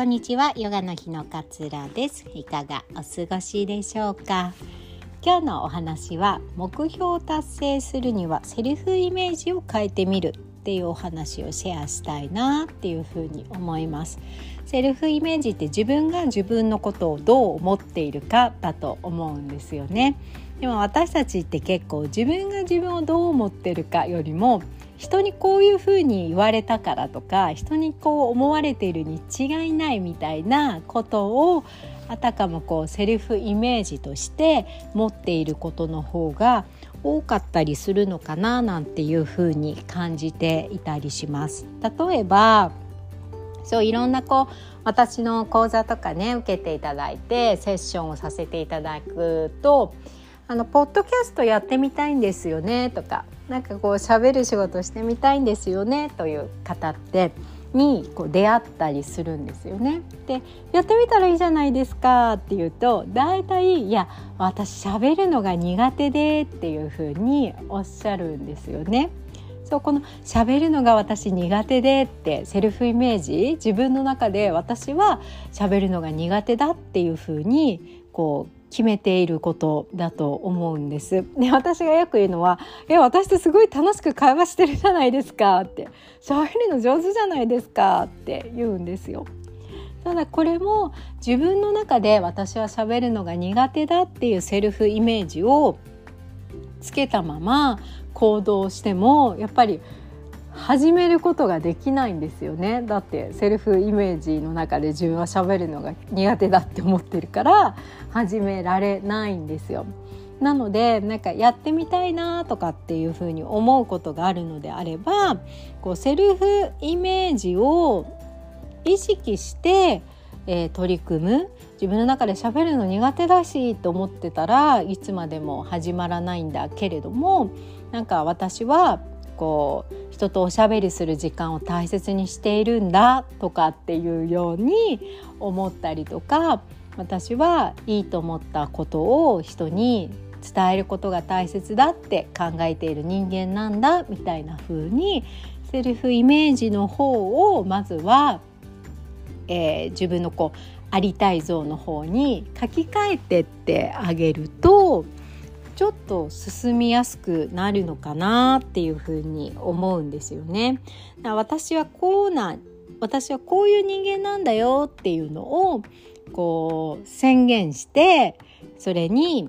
こんにちはヨガの日のかつらです。いかがお過ごしでしょうか？今日のお話は目標を達成するにはセルフイメージを変えてみるっていうお話をシェアしたいなっていうふうに思います。セルフイメージって自分が自分のことをどう思っているかだと思うんですよね。でも私たちって結構自分が自分をどう思ってるかよりも人にこういうふうに言われたからとか人にこう思われているに違いないみたいなことをあたかもこうセルフイメージとして持っていることの方が多かったりするのかななんていうふうに感じていたりします。例えばそういろんなこう私の講座とかね受けていただいてセッションをさせていただくとあのポッドキャストやってみたいんですよねとかなんかこう喋る仕事してみたいんですよねという方ってにこう出会ったりするんですよね。でやってみたらいいじゃないですかって言うと大体いや私喋るのが苦手でっていうふうにおっしゃるんですよね。そうこの喋るのが私苦手でってセルフイメージ自分の中で私は喋るのが苦手だっていうふうにこう決めていることだと思うんです。で私がよく言うのは「え私ってすごい楽しく会話してるじゃないですか」って「喋るの上手じゃないですか」って言うんですよ。ただこれも自分の中で私は喋るのが苦手だっていうセルフイメージをつけたまま行動してもやっぱり始めることができないんですよねだってセルフイメージの中で自分は喋るのが苦手だって思ってるから始められないんですよ。なのでなんかやってみたいなとかっていうふうに思うことがあるのであればこうセルフイメージを意識して、えー、取り組む自分の中で喋るの苦手だしと思ってたらいつまでも始まらないんだけれどもなんか私はこう人とおしゃべりする時間を大切にしているんだとかっていうように思ったりとか私はいいと思ったことを人に伝えることが大切だって考えている人間なんだみたいな風にセルフイメージの方をまずは、えー、自分のこうありたい像の方に書き換えてってあげるとちょっと進みやすくなるのかなっていうふうに思うんですよね。私はこうな私はこういう人間なんだよっていうのをこう宣言してそれに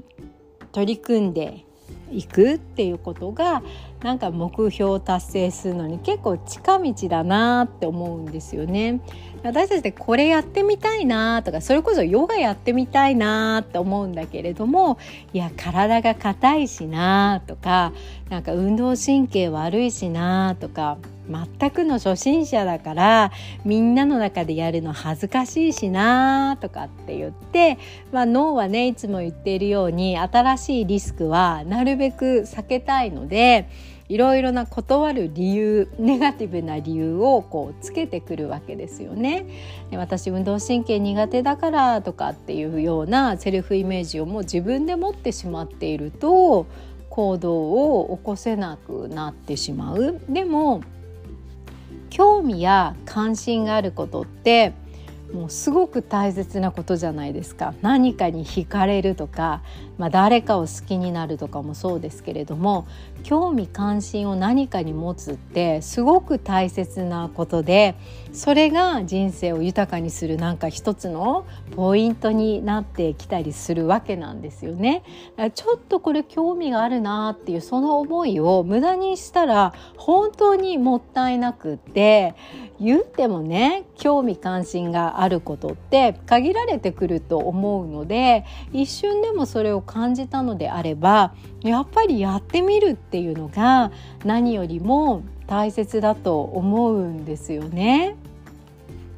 取り組んでいくっていうことがなんか目標を達成するのに結構近道だなって思うんですよね。私たちってこれやってみたいなとかそれこそヨガやってみたいなって思うんだけれどもいや体が硬いしなとかなんか運動神経悪いしなとか全くの初心者だからみんなの中でやるの恥ずかしいしなとかって言って、まあ、脳はねいつも言っているように新しいリスクはなるべく避けたいのでいろいろな断る理由ネガティブな理由をこうつけてくるわけですよね。私運動神経苦手だからとかっていうようなセルフイメージをもう自分で持ってしまっていると行動を起こせなくなってしまう。でも興味や関心があることってもうすごく大切なことじゃないですか何かに惹かれるとか、まあ、誰かを好きになるとかもそうですけれども興味関心を何かに持つってすごく大切なことでそれが人生を豊かにするなんか一つのポイントになってきたりするわけなんですよね。ちょっとこれ興味があるなっていうその思いを無駄にしたら本当にもったいなくって言ってもね興味関心があることって限られてくると思うので一瞬でもそれを感じたのであればやっぱりやってみるっていうのが何よりも大切だと思うんですよね。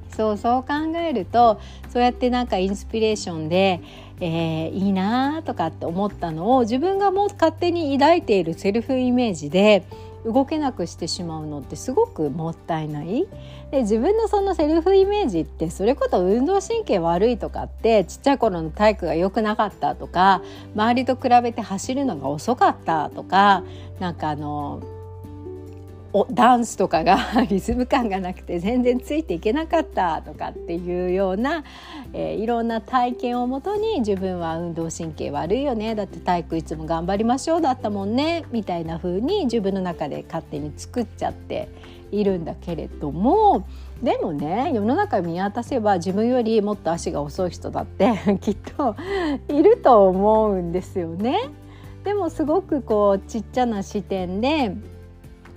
そうそう考えるとそうやってなんかインスピレーションで、えー、いいなとかって思ったのを自分がもう勝手に抱いているセルフイメージで動けなくしてしまうのってすごくもったいない。で自分のそのセルフイメージってそれこそ運動神経悪いとかってちっちゃい頃の体育が良くなかったとか周りと比べて走るのが遅かったとかなんかあのおダンスとかが リズム感がなくて全然ついていけなかったとかっていうような、えー、いろんな体験をもとに自分は運動神経悪いよねだって体育いつも頑張りましょうだったもんねみたいな風に自分の中で勝手に作っちゃっているんだけれどもでもね世の中見渡せば自分よりもっと足が遅い人だって きっといると思うんですよね。でもすごくこうちっちゃな視点で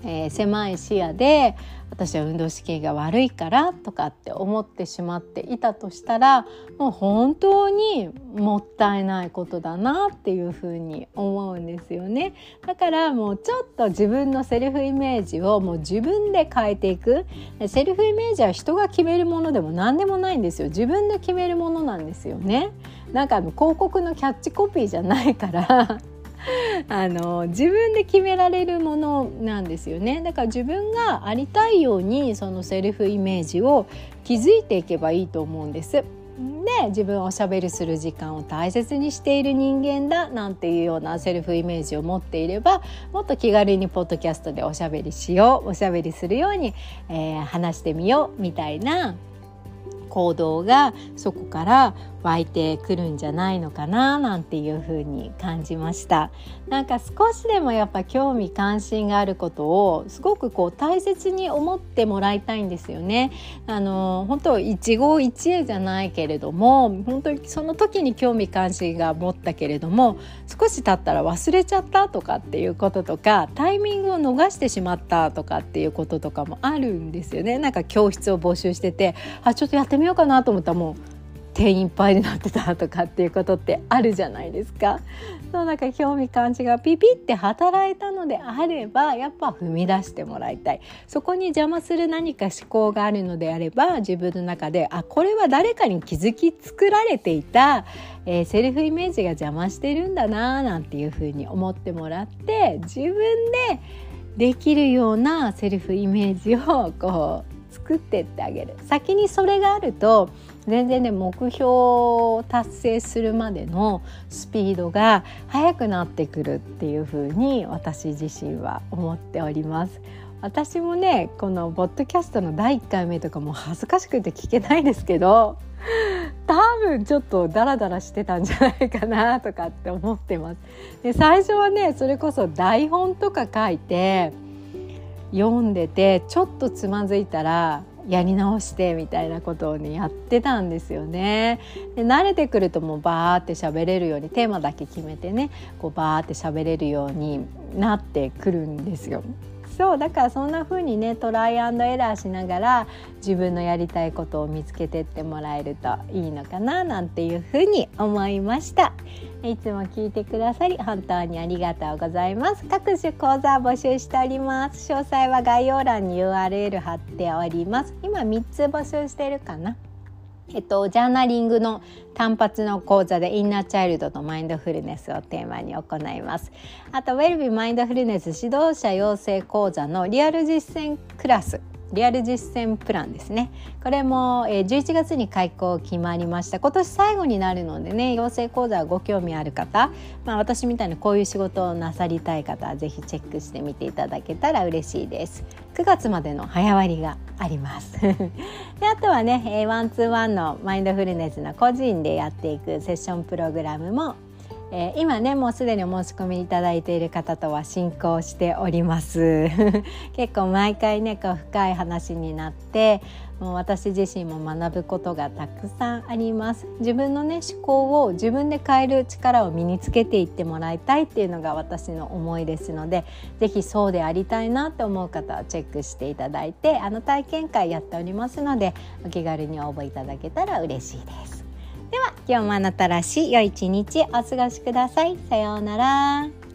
えー、狭い視野で私は運動神経が悪いからとかって思ってしまっていたとしたらもう本当にもったいないことだなっていうふうに思うんですよね。だからもうちょっと自分のセルフイメージをもう自分で変えていく。セルフイメージは人が決めるものでも何でもないんですよ。自分で決めるものなんですよね。なんか広告のキャッチコピーじゃないから あの自分で決められるものなんですよねだから自分がありたいようにそのセルフイメージを築いていけばいいと思うんです。で自分はおしゃべりする時間を大切にしている人間だなんていうようなセルフイメージを持っていればもっと気軽にポッドキャストでおしゃべりしようおしゃべりするように、えー、話してみようみたいな行動がそこから湧いてくるんじゃないのかななんていうふうに感じました。なんか少しでもやっぱ興味関心があることをすごくこう大切に思ってもらいたいんですよね。あの本当一期一会じゃないけれども本当にその時に興味関心が持ったけれども少し経ったら忘れちゃったとかっていうこととかタイミングを逃してしまったとかっていうこととかもあるんですよね。なんか教室を募集しててあちょっとやってみようかなと思ったらもう定員いっぱいになってたとかっていうことってあるじゃないですか。そうなんか興味感じがピピって働いたのであればやっぱ踏み出してもらいたいそこに邪魔する何か思考があるのであれば自分の中であこれは誰かに気づき作られていた、えー、セルフイメージが邪魔してるんだななんていうふうに思ってもらって自分でできるようなセルフイメージをこう作ってってあげる先にそれがあると全然ね目標を達成するまでのスピードが速くなってくるっていう風に私自身は思っております。私もねこのポッドキャストの第1回目とかも恥ずかしくて聞けないですけど多分ちょっとダラダラしてたんじゃないかなとかって思ってます。で最初はねそれこそ台本とか書いて読んでてちょっとつまずいたらやり直してみたいなことをねやってたんですよね。で慣れてくるともうバーって喋れるようにテーマだけ決めてねこうバーって喋れるようになってくるんですよ。そうだからそんな風にねトライアンドエラーしながら自分のやりたいことを見つけてってもらえるといいのかななんていう風に思いました。いつも聞いてくださり本当にありがとうございます。各種講座募集しております。詳細は概要欄に URL 貼っております。今3つ募集してるかなえっと、ジャーナリングの単発の講座でインナーチャイルドとマインドフルネスをテーマに行います。あと、ウェルビーマインドフルネス指導者養成講座のリアル実践クラスリアル実践プランですね。これも、11月に開講決まりました。今年最後になるのでね養成講座ご興味ある方、まあ、私みたいにこういう仕事をなさりたい方はぜひチェックしてみていただけたら嬉しいです。9月までの早割があります。であとはねワンツーワンのマインドフルネスの個人でやっていくセッションプログラムもえー、今ねもうすでにお申し込みいただいている方とは進行しております。結構毎回ねこう深い話になってもう私自身も学ぶことがたくさんあります。自分のね思考を自分で変える力を身につけていってもらいたいっていうのが私の思いですので是非そうでありたいなと思う方はチェックしていただいてあの体験会やっておりますのでお気軽に応募いただけたら嬉しいです。今日もあなたらしい良い一日お過ごしください。さようなら。